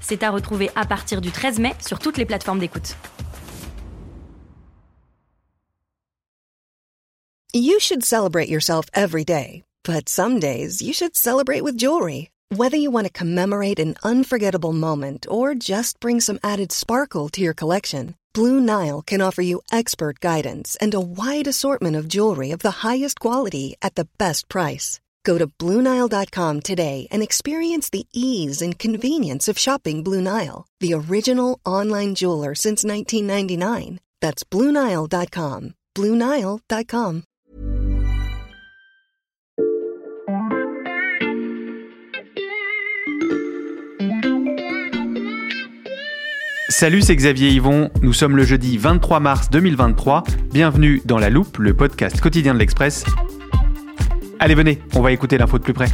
C'est à retrouver à partir du 13 mai sur toutes les plateformes d'écoute. You should celebrate yourself every day, but some days you should celebrate with jewelry. Whether you want to commemorate an unforgettable moment or just bring some added sparkle to your collection, Blue Nile can offer you expert guidance and a wide assortment of jewelry of the highest quality at the best price. Go to BlueNile.com today and experience the ease and convenience of shopping Blue Nile, the original online jeweler since 1999. That's BlueNile.com. BlueNile.com. Salut, c'est Xavier Yvon. Nous sommes le jeudi 23 mars 2023. Bienvenue dans La Loupe, le podcast quotidien de l'Express. Allez, venez, on va écouter l'info de plus près.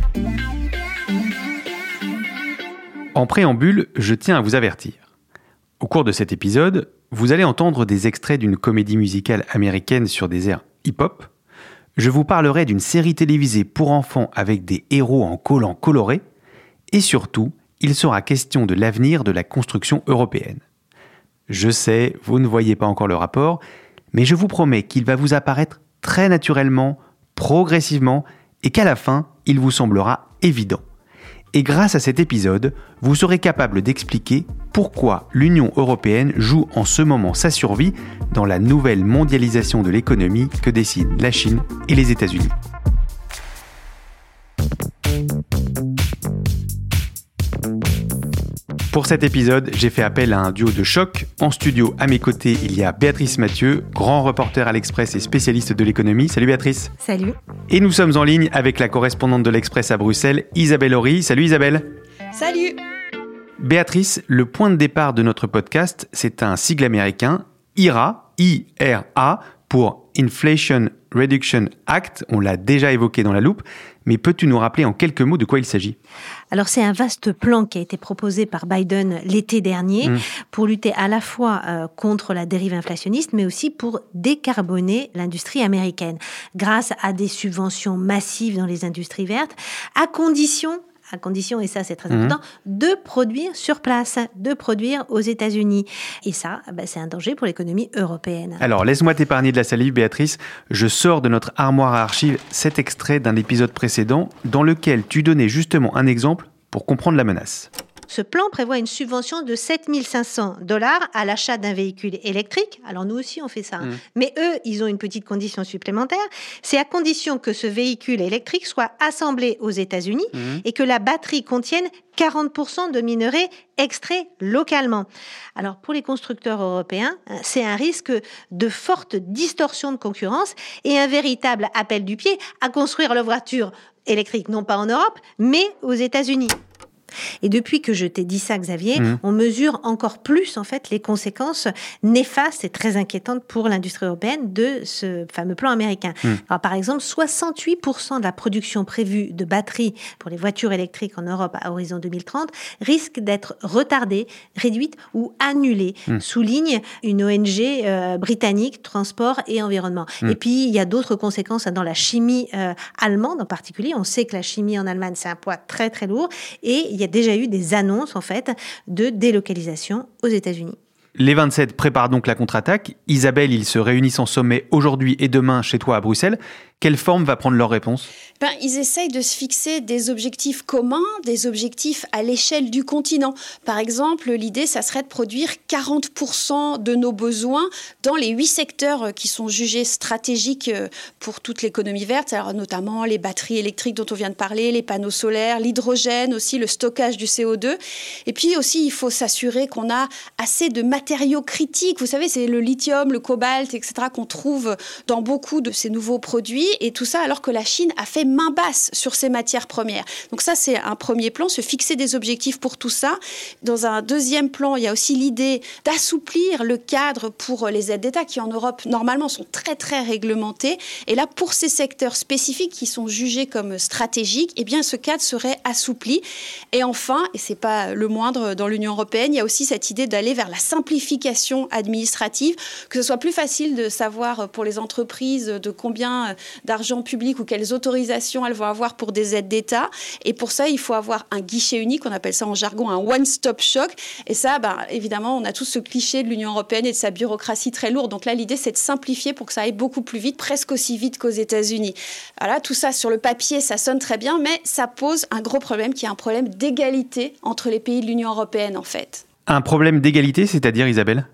En préambule, je tiens à vous avertir. Au cours de cet épisode, vous allez entendre des extraits d'une comédie musicale américaine sur des airs hip-hop. Je vous parlerai d'une série télévisée pour enfants avec des héros en collants colorés. Et surtout, il sera question de l'avenir de la construction européenne. Je sais, vous ne voyez pas encore le rapport, mais je vous promets qu'il va vous apparaître très naturellement, progressivement, et qu'à la fin, il vous semblera évident. Et grâce à cet épisode, vous serez capable d'expliquer pourquoi l'Union européenne joue en ce moment sa survie dans la nouvelle mondialisation de l'économie que décident la Chine et les États-Unis. Pour cet épisode, j'ai fait appel à un duo de choc. En studio, à mes côtés, il y a Béatrice Mathieu, grand reporter à l'Express et spécialiste de l'économie. Salut Béatrice. Salut. Et nous sommes en ligne avec la correspondante de l'Express à Bruxelles, Isabelle Horry. Salut Isabelle. Salut. Béatrice, le point de départ de notre podcast, c'est un sigle américain, IRA, I-R-A, pour Inflation Reduction Act. On l'a déjà évoqué dans la loupe, mais peux-tu nous rappeler en quelques mots de quoi il s'agit? Alors c'est un vaste plan qui a été proposé par Biden l'été dernier mmh. pour lutter à la fois euh, contre la dérive inflationniste, mais aussi pour décarboner l'industrie américaine grâce à des subventions massives dans les industries vertes, à condition à condition, et ça c'est très mhm. important, de produire sur place, de produire aux États-Unis. Et ça, bah, c'est un danger pour l'économie européenne. Alors, laisse-moi t'épargner de la salive, Béatrice. Je sors de notre armoire à archives cet extrait d'un épisode précédent dans lequel tu donnais justement un exemple pour comprendre la menace. Ce plan prévoit une subvention de 7500 dollars à l'achat d'un véhicule électrique. Alors nous aussi, on fait ça. Hein. Mmh. Mais eux, ils ont une petite condition supplémentaire. C'est à condition que ce véhicule électrique soit assemblé aux États-Unis mmh. et que la batterie contienne 40% de minerais extraits localement. Alors pour les constructeurs européens, hein, c'est un risque de forte distorsion de concurrence et un véritable appel du pied à construire leur voiture électrique, non pas en Europe, mais aux États-Unis. Et depuis que je t'ai dit ça, Xavier, mmh. on mesure encore plus en fait les conséquences néfastes et très inquiétantes pour l'industrie européenne de ce fameux plan américain. Mmh. Alors, par exemple, 68% de la production prévue de batteries pour les voitures électriques en Europe à horizon 2030 risque d'être retardée, réduite ou annulée, mmh. souligne une ONG euh, britannique Transport et Environnement. Et puis, il y a d'autres conséquences dans la chimie euh, allemande en particulier. On sait que la chimie en Allemagne, c'est un poids très très lourd et il y a déjà eu des annonces en fait de délocalisation aux États-Unis. Les 27 préparent donc la contre-attaque. Isabelle, ils se réunissent en sommet aujourd'hui et demain chez toi à Bruxelles. Quelle forme va prendre leur réponse? Ben, Ils essayent de se fixer des objectifs communs, des objectifs à l'échelle du continent. Par exemple, l'idée, ça serait de produire 40% de nos besoins dans les huit secteurs qui sont jugés stratégiques euh, pour toute l'économie verte, alors notamment les batteries électriques dont on vient de parler, les panneaux solaires, l'hydrogène aussi, le stockage du CO2. Et puis aussi, il faut s'assurer qu'on a assez de matériaux critiques. Vous savez, c'est le lithium, le cobalt, etc., qu'on trouve dans beaucoup de ces nouveaux produits et tout ça alors que la Chine a fait main basse sur ses matières premières. Donc ça, c'est un premier plan, se fixer des objectifs pour tout ça. Dans un deuxième plan, il y a aussi l'idée d'assouplir le cadre pour les aides d'État qui en Europe normalement sont très très réglementées. Et là, pour ces secteurs spécifiques qui sont jugés comme stratégiques, eh bien ce cadre serait assoupli. Et enfin, et c'est pas le moindre dans l'Union européenne, il y a aussi cette idée d'aller vers la simplification administrative, que ce soit plus facile de savoir pour les entreprises de combien d'argent public ou quelles autorisations elles vont avoir pour des aides d'État. Et pour ça, il faut avoir un guichet unique, on appelle ça en jargon un one-stop shop. Et ça, ben, évidemment, on a tous ce cliché de l'Union européenne et de sa bureaucratie très lourde. Donc là, l'idée, c'est de simplifier pour que ça aille beaucoup plus vite, presque aussi vite qu'aux États-Unis. Voilà, tout ça sur le papier, ça sonne très bien, mais ça pose un gros problème qui est un problème d'égalité entre les pays de l'Union européenne, en fait. Un problème d'égalité, c'est-à-dire, Isabelle?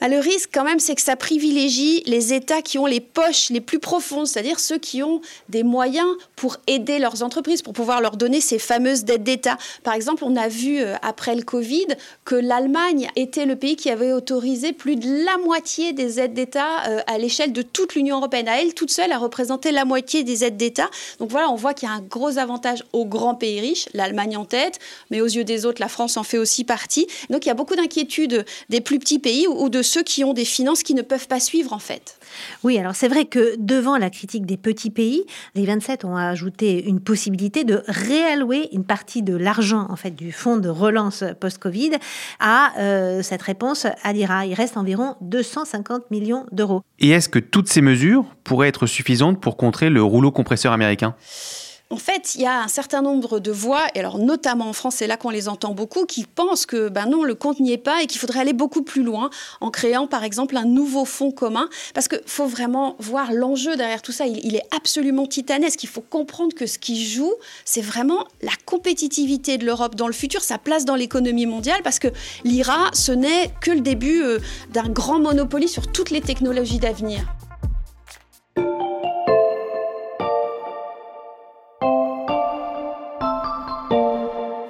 Bah, le risque, quand même, c'est que ça privilégie les États qui ont les poches les plus profondes, c'est-à-dire ceux qui ont des moyens pour aider leurs entreprises, pour pouvoir leur donner ces fameuses dettes d'État. Par exemple, on a vu euh, après le Covid que l'Allemagne était le pays qui avait autorisé plus de la moitié des aides d'État euh, à l'échelle de toute l'Union européenne. À elle toute seule a représenté la moitié des aides d'État. Donc voilà, on voit qu'il y a un gros avantage aux grands pays riches, l'Allemagne en tête, mais aux yeux des autres, la France en fait aussi partie. Donc il y a beaucoup d'inquiétudes des plus petits pays ou de ceux qui ont des finances qui ne peuvent pas suivre en fait. Oui, alors c'est vrai que devant la critique des petits pays, les 27 ont ajouté une possibilité de réallouer une partie de l'argent en fait du fonds de relance post-Covid à euh, cette réponse à l'IRA. Il reste environ 250 millions d'euros. Et est-ce que toutes ces mesures pourraient être suffisantes pour contrer le rouleau compresseur américain? En fait, il y a un certain nombre de voix, et alors notamment en France, c'est là qu'on les entend beaucoup, qui pensent que ben non, le compte n'y est pas et qu'il faudrait aller beaucoup plus loin en créant par exemple un nouveau fonds commun. Parce qu'il faut vraiment voir l'enjeu derrière tout ça. Il, est absolument titanesque. Il faut comprendre que ce qui joue, c'est vraiment la compétitivité de l'Europe dans le futur, sa place dans l'économie mondiale, parce que l'IRA, ce n'est que le début euh, d'un grand monopoly sur toutes les technologies d'avenir.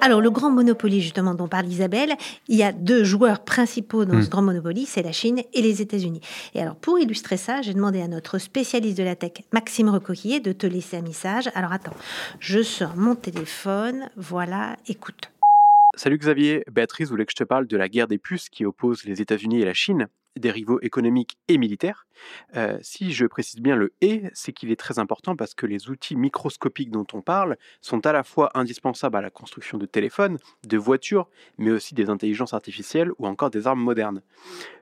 Alors, le grand Monopoly, justement, dont parle Isabelle, il y a deux joueurs principaux dans ce hmm. grand Monopoly, c'est la Chine et les États-Unis. Et alors, pour illustrer ça, j'ai demandé à notre spécialiste de la tech, Maxime Recoquillier, de te laisser un message. Alors, attends, je sors mon téléphone. Voilà, écoute. Salut Xavier, Béatrice voulait que je te parle de la guerre des puces qui oppose les États-Unis et la Chine des rivaux économiques et militaires. Euh, si je précise bien le et, c'est qu'il est très important parce que les outils microscopiques dont on parle sont à la fois indispensables à la construction de téléphones, de voitures, mais aussi des intelligences artificielles ou encore des armes modernes.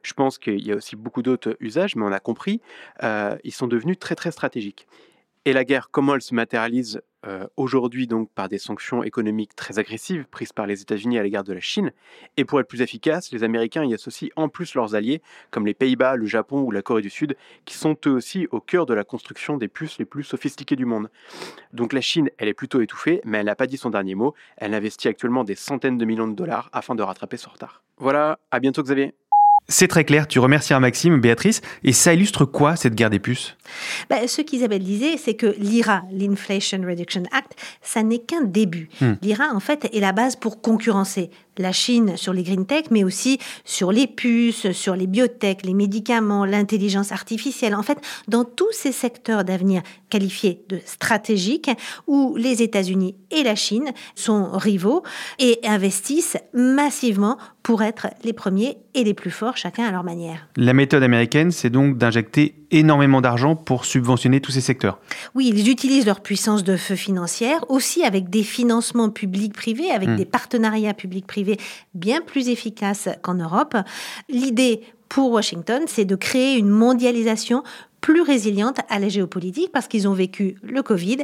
Je pense qu'il y a aussi beaucoup d'autres usages, mais on a compris, euh, ils sont devenus très très stratégiques. Et la guerre, comment elle se matérialise euh, aujourd'hui donc par des sanctions économiques très agressives prises par les États-Unis à l'égard de la Chine. Et pour être plus efficace, les Américains y associent en plus leurs alliés, comme les Pays-Bas, le Japon ou la Corée du Sud, qui sont eux aussi au cœur de la construction des puces les plus sophistiquées du monde. Donc la Chine, elle est plutôt étouffée, mais elle n'a pas dit son dernier mot. Elle investit actuellement des centaines de millions de dollars afin de rattraper son retard. Voilà, à bientôt Xavier. C'est très clair, tu remercies Maxime, Béatrice, et ça illustre quoi cette guerre des puces? Bah, Ce qu'Isabelle disait, c'est que l'IRA, l'Inflation Reduction Act, ça n'est qu'un début. Hmm. L'IRA, en fait, est la base pour concurrencer la Chine sur les green tech, mais aussi sur les puces, sur les biotech, les médicaments, l'intelligence artificielle. En fait, dans tous ces secteurs d'avenir qualifiés de stratégiques, où les États-Unis et la Chine sont rivaux et investissent massivement pour être les premiers et les plus forts, chacun à leur manière. La méthode américaine, c'est donc d'injecter énormément d'argent pour subventionner tous ces secteurs. Oui, ils utilisent leur puissance de feu financière, aussi avec des financements publics-privés, avec hmm. des partenariats publics-privés bien plus efficaces qu'en Europe. L'idée pour Washington, c'est de créer une mondialisation plus résiliente à la géopolitique parce qu'ils ont vécu le Covid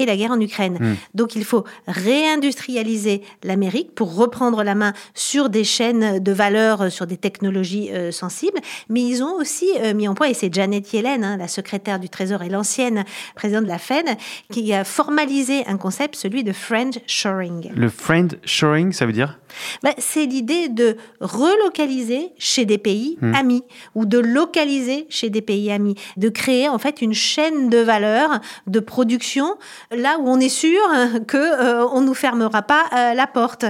et la guerre en Ukraine. Hmm. Donc il faut réindustrialiser l'Amérique pour reprendre la main sur des chaînes de valeur, euh, sur des technologies euh, sensibles. Mais ils ont aussi euh, mis en point, et c'est Janet Yellen, hein, la secrétaire du Trésor et l'ancienne présidente de la Fed, qui a formalisé un concept, celui de friend shoring. Le friend shoring, ça veut dire? Ben, C'est l'idée de relocaliser chez des pays hmm. amis ou de localiser chez des pays amis, de créer en fait une chaîne de valeur de production là où on est sûr que euh, on nous fermera pas euh, la porte.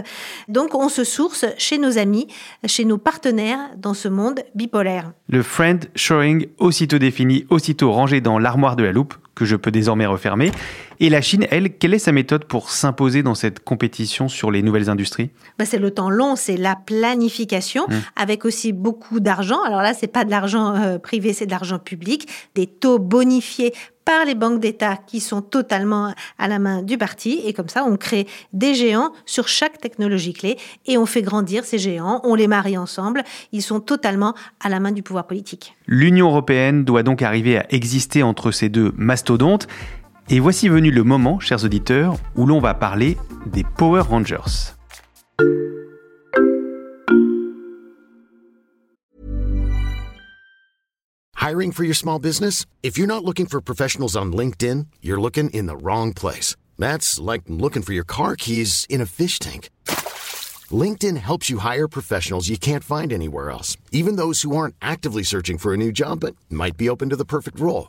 Donc on se source chez nos amis, chez nos partenaires dans ce monde bipolaire. Le friend shoring, aussitôt défini, aussitôt rangé dans l'armoire de la loupe, que je peux désormais refermer. Et la Chine, elle, quelle est sa méthode pour s'imposer dans cette compétition sur les nouvelles industries? Bah, C'est le temps long, c'est la planification, mmh. avec aussi beaucoup d'argent. Alors là, c'est pas de l'argent euh, privé, c'est de l'argent public, des taux bonifiés par les banques d'État qui sont totalement à la main du parti. Et comme ça, on crée des géants sur chaque technologie clé et on fait grandir ces géants, on les marie ensemble. Ils sont totalement à la main du pouvoir politique. L'Union européenne doit donc arriver à exister entre ces deux mastodontes. Et voici venu le moment, chers auditeurs, où l'on va parler des Power Rangers. Hiring for your small business? If you're not looking for professionals on LinkedIn, you're looking in the wrong place. That's like looking for your car keys in a fish tank. LinkedIn helps you hire professionals you can't find anywhere else, even those who aren't actively searching for a new job but might be open to the perfect role.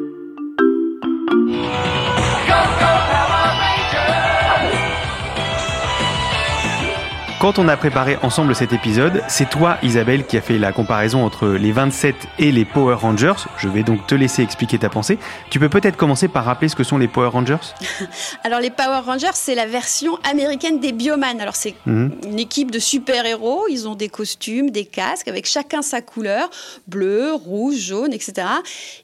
Quand on a préparé ensemble cet épisode, c'est toi Isabelle qui a fait la comparaison entre les 27 et les Power Rangers. Je vais donc te laisser expliquer ta pensée. Tu peux peut-être commencer par rappeler ce que sont les Power Rangers? Alors les Power Rangers, c'est la version américaine des Bioman. Alors c'est mhm. une équipe de super-héros, ils ont des costumes, des casques avec chacun sa couleur, bleu, rouge, jaune, etc.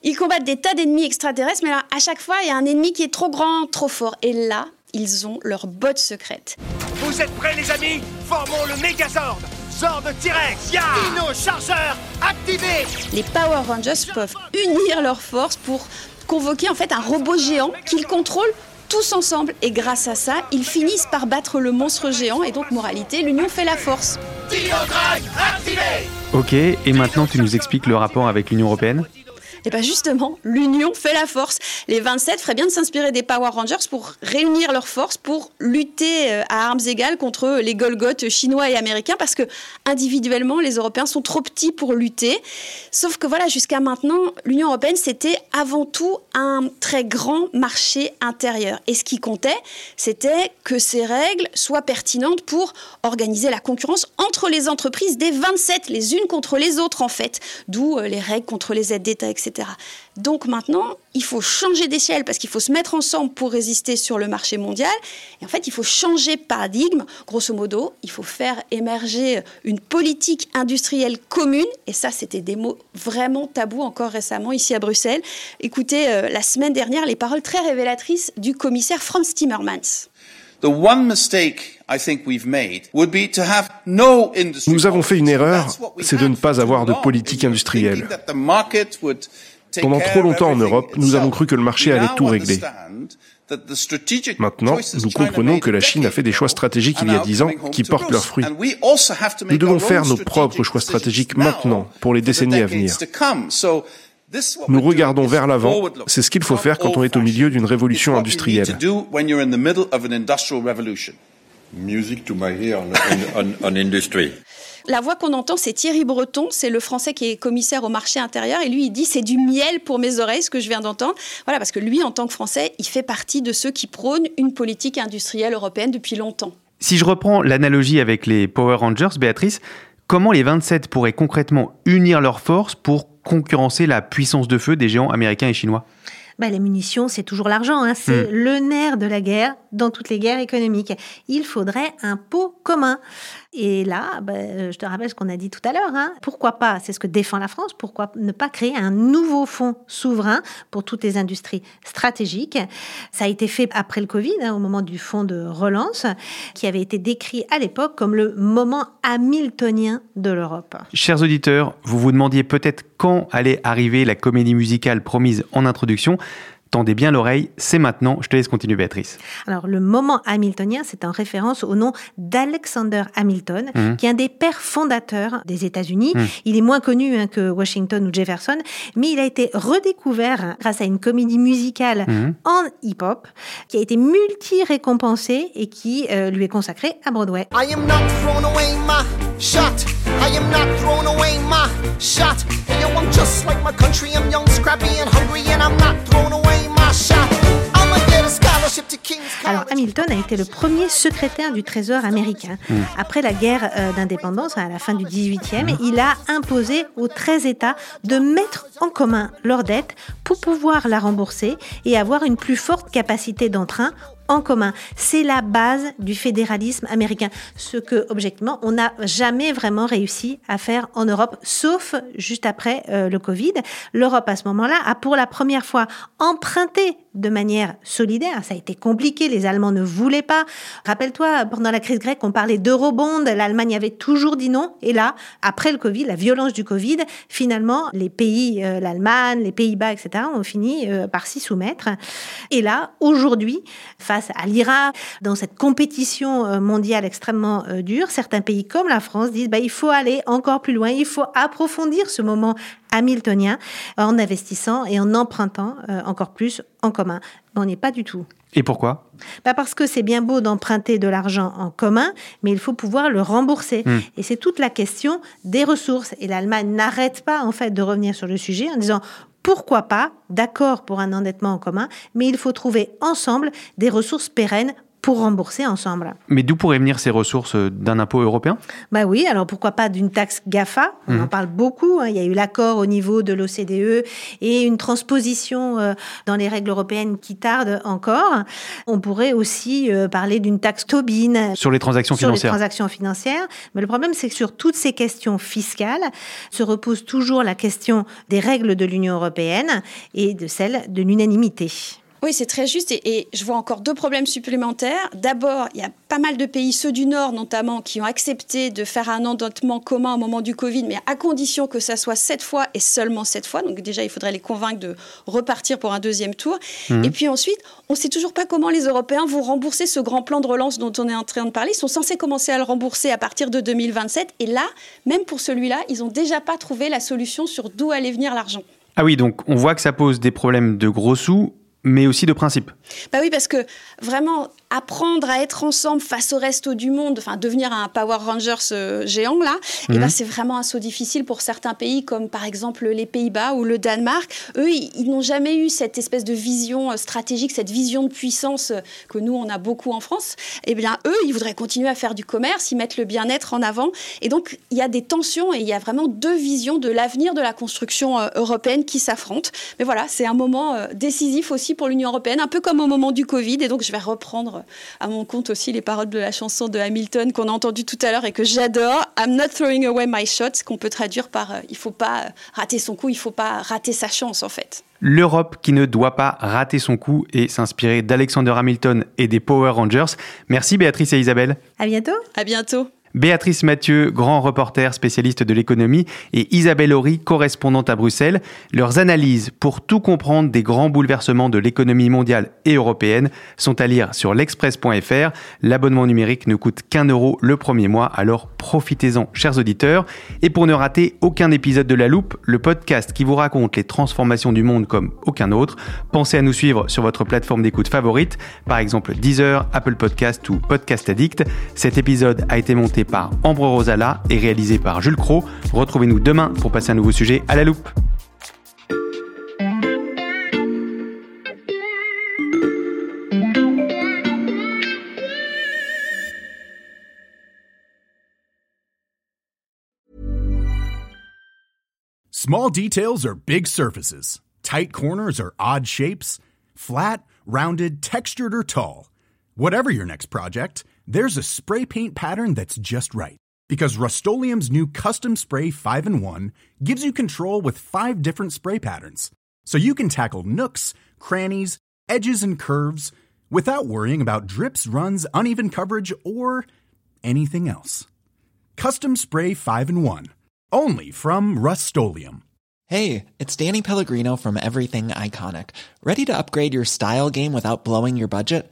Ils combattent des tas d'ennemis extraterrestres, mais là à chaque fois il y a un ennemi qui est trop grand, trop fort. Et là, ils ont leur botte secrète. Vous êtes prêts les amis? Formons le Megazord. Zord T-Rex, ya! Dino Chargeur, activé Les Power Rangers peuvent unir leurs forces pour convoquer en fait un robot géant qu'ils contrôlent tous ensemble. Et grâce à ça, ils finissent par battre le monstre géant et donc moralité, l'union fait la force. Dino activé Ok, et maintenant tu nous expliques le rapport avec l'Union Européenne? Et bien justement, l'union fait la force. Les 27 feraient bien de s'inspirer des Power Rangers pour réunir leurs forces, pour lutter euh, à armes égales contre les Golgoths chinois et américains, parce que individuellement, les Européens sont trop petits pour lutter. Sauf que voilà, jusqu'à maintenant, l'Union européenne, c'était avant tout un très grand marché intérieur. Et ce qui comptait, c'était que ces règles soient pertinentes pour organiser la concurrence entre les entreprises des 27, les unes contre les autres en fait. D'où euh, les règles contre les aides d'État, etc. Donc maintenant, il faut changer d'échelle parce qu'il faut se mettre ensemble pour résister sur le marché mondial. Et en fait, il faut changer de paradigme. Grosso modo, il faut faire émerger une politique industrielle commune. Et ça, c'était des mots vraiment tabous encore récemment ici à Bruxelles. Écoutez, euh, la semaine dernière, les paroles très révélatrices du commissaire Franz Timmermans. Nous avons fait une erreur, c'est de ne pas avoir de politique industrielle. Pendant trop longtemps en Europe, nous avons cru que le marché allait tout régler. Maintenant, nous comprenons que la Chine a fait des choix stratégiques il y a dix ans qui portent leurs fruits. Nous devons faire nos propres choix stratégiques maintenant pour les décennies à venir. Nous regardons vers l'avant, c'est ce qu'il faut faire quand on est au milieu d'une révolution industrielle. La voix qu'on entend, c'est Thierry Breton, c'est le Français qui est commissaire au marché intérieur, et lui, il dit c'est du miel pour mes oreilles, ce que je viens d'entendre. Voilà, parce que lui, en tant que Français, il fait partie de ceux qui prônent une politique industrielle européenne depuis longtemps. Si je reprends l'analogie avec les Power Rangers, Béatrice, comment les 27 pourraient concrètement unir leurs forces pour concurrencer la puissance de feu des géants américains et chinois? Bah, les munitions, c'est toujours l'argent. Hein. C'est hmm. le nerf de la guerre dans toutes les guerres économiques. Il faudrait un pot commun. Et là, bah, je te rappelle ce qu'on a dit tout à l'heure. Hein. Pourquoi pas, c'est ce que défend la France, pourquoi ne pas créer un nouveau fonds souverain pour toutes les industries stratégiques? Ça a été fait après le Covid, hein, au moment du fonds de relance, qui avait été décrit à l'époque comme le moment hamiltonien de l'Europe. Chers auditeurs, vous vous demandiez peut-être quand allait arriver la comédie musicale promise en introduction. Tendez bien l'oreille, c'est maintenant. Je te laisse continuer, Béatrice. Alors, le moment hamiltonien, c'est en référence au nom d'Alexander Hamilton, mmh. qui est un des pères fondateurs des États-Unis. Mmh. Il est moins connu hein, que Washington ou Jefferson, mais il a été redécouvert grâce à une comédie musicale mmh. en hip-hop qui a été multi-récompensée et qui euh, lui est consacrée à Broadway. I am not away my shot. I am not away my shot. Alors Hamilton a été le premier secrétaire du Trésor américain. Hmm. Après la guerre euh, d'indépendance, à la fin du 18e, hmm. il a imposé aux 13 États de mettre en commun leurs dettes pour pouvoir la rembourser et avoir une plus forte capacité d'entrain en commun. C'est la base du fédéralisme américain, ce que, objectivement, on n'a jamais vraiment réussi à faire en Europe, sauf juste après euh, le Covid. L'Europe, à ce moment-là, a pour la première fois emprunté de manière solidaire. Ça a été compliqué, les Allemands ne voulaient pas. Rappelle-toi, pendant la crise grecque, on parlait d'eurobond, l'Allemagne avait toujours dit non. Et là, après le Covid, la violence du Covid, finalement, les pays, euh, l'Allemagne, les Pays-Bas, etc., ont fini euh, par s'y soumettre. Et là, aujourd'hui, face à l'Irak, dans cette compétition euh, mondiale extrêmement dure, certains pays comme la France disent, bah, il faut aller encore plus loin, il faut approfondir ce moment hamiltonien en investissant et en empruntant encore plus en commun. On n'est pas du tout. Et pourquoi? Bah Parce que c'est bien beau d'emprunter de l'argent en commun, mais il faut pouvoir le rembourser. Hmm. Et c'est toute la question des ressources. Et l'Allemagne n'arrête pas en fait de revenir sur le sujet en disant pourquoi pas, d'accord pour un endettement en commun, mais il faut trouver ensemble des ressources pérennes pour rembourser ensemble. Mais d'où pourraient venir ces ressources euh, d'un impôt européen? Bah oui, alors pourquoi pas d'une taxe GAFA On en mhm. parle beaucoup. Hein. Il y a eu l'accord au niveau de l'OCDE et une transposition euh, dans les règles européennes qui tarde encore. On pourrait aussi euh, parler d'une taxe Tobin sur les transactions sur financières. les transactions financières. Mais le problème, c'est que sur toutes ces questions fiscales se repose toujours la question des règles de l'Union européenne et de celle de l'unanimité. Oui, c'est très juste. Et, je vois encore deux problèmes supplémentaires. D'abord, il y a pas mal de pays, ceux du Nord notamment, qui ont accepté de faire un endettement commun au moment du Covid, mais à condition que ça soit cette fois et seulement cette fois. Donc déjà, il faudrait les convaincre de repartir pour un deuxième tour. Mhm. Et puis ensuite, on ne sait toujours pas comment les Européens vont rembourser ce grand plan de relance dont on est en train de parler. Ils sont censés commencer à le rembourser à partir de 2027. Et là, même pour celui-là, ils n'ont déjà pas trouvé la solution sur d'où allait venir l'argent. Ah oui, donc on voit que ça pose des problèmes de gros sous mais aussi de principe. Bah oui, parce que vraiment, apprendre à être ensemble face au reste du monde, enfin devenir un Power Rangers euh, géant là, et eh ben, mhm. c'est vraiment un saut difficile pour certains pays comme par exemple les Pays-Bas ou le Danemark. Eux, ils, n'ont jamais eu cette espèce de vision euh, stratégique, cette vision de puissance euh, que nous on a beaucoup en France. Eh bien, eux, ils voudraient continuer à faire du commerce, ils mettent le bien-être en avant, et donc il y a des tensions et il y a vraiment deux visions de l'avenir de la construction européenne qui s'affrontent. Mais voilà, c'est un moment décisif aussi pour l'Union européenne, un peu comme au moment du Covid, et donc je vais reprendre à mon compte aussi les paroles de la chanson de Hamilton qu'on a entendue tout à l'heure et que j'adore. I'm not throwing away my shot, qu'on peut traduire par euh, il faut pas rater son coup, il faut pas rater sa chance en fait. L'Europe qui ne doit pas rater son coup et s'inspirer d'Alexander Hamilton et des Power Rangers. Merci Béatrice et Isabelle. À bientôt. À bientôt. Béatrice Mathieu, grand reporter spécialiste de l'économie, et Isabelle Horry, correspondante à Bruxelles. Leurs analyses pour tout comprendre des grands bouleversements de l'économie mondiale et européenne sont à lire sur l'express.fr. L'abonnement numérique ne coûte qu'un euro le premier mois, alors profitez-en, chers auditeurs. Et pour ne rater aucun épisode de La Loupe, le podcast qui vous raconte les transformations du monde comme aucun autre, pensez à nous suivre sur votre plateforme d'écoute favorite, par exemple Deezer, Apple Podcast ou Podcast Addict. Cet épisode a été monté par Ambre Rosala et réalisé par Jules Cro. Retrouvez-nous demain pour passer un nouveau sujet à la loupe. Small details are big surfaces. Tight corners are odd shapes. Flat, rounded, textured or tall. Whatever your next project, there's a spray paint pattern that's just right. Because Rust new Custom Spray 5 in 1 gives you control with five different spray patterns. So you can tackle nooks, crannies, edges, and curves without worrying about drips, runs, uneven coverage, or anything else. Custom Spray 5 in 1. Only from Rust Hey, it's Danny Pellegrino from Everything Iconic. Ready to upgrade your style game without blowing your budget?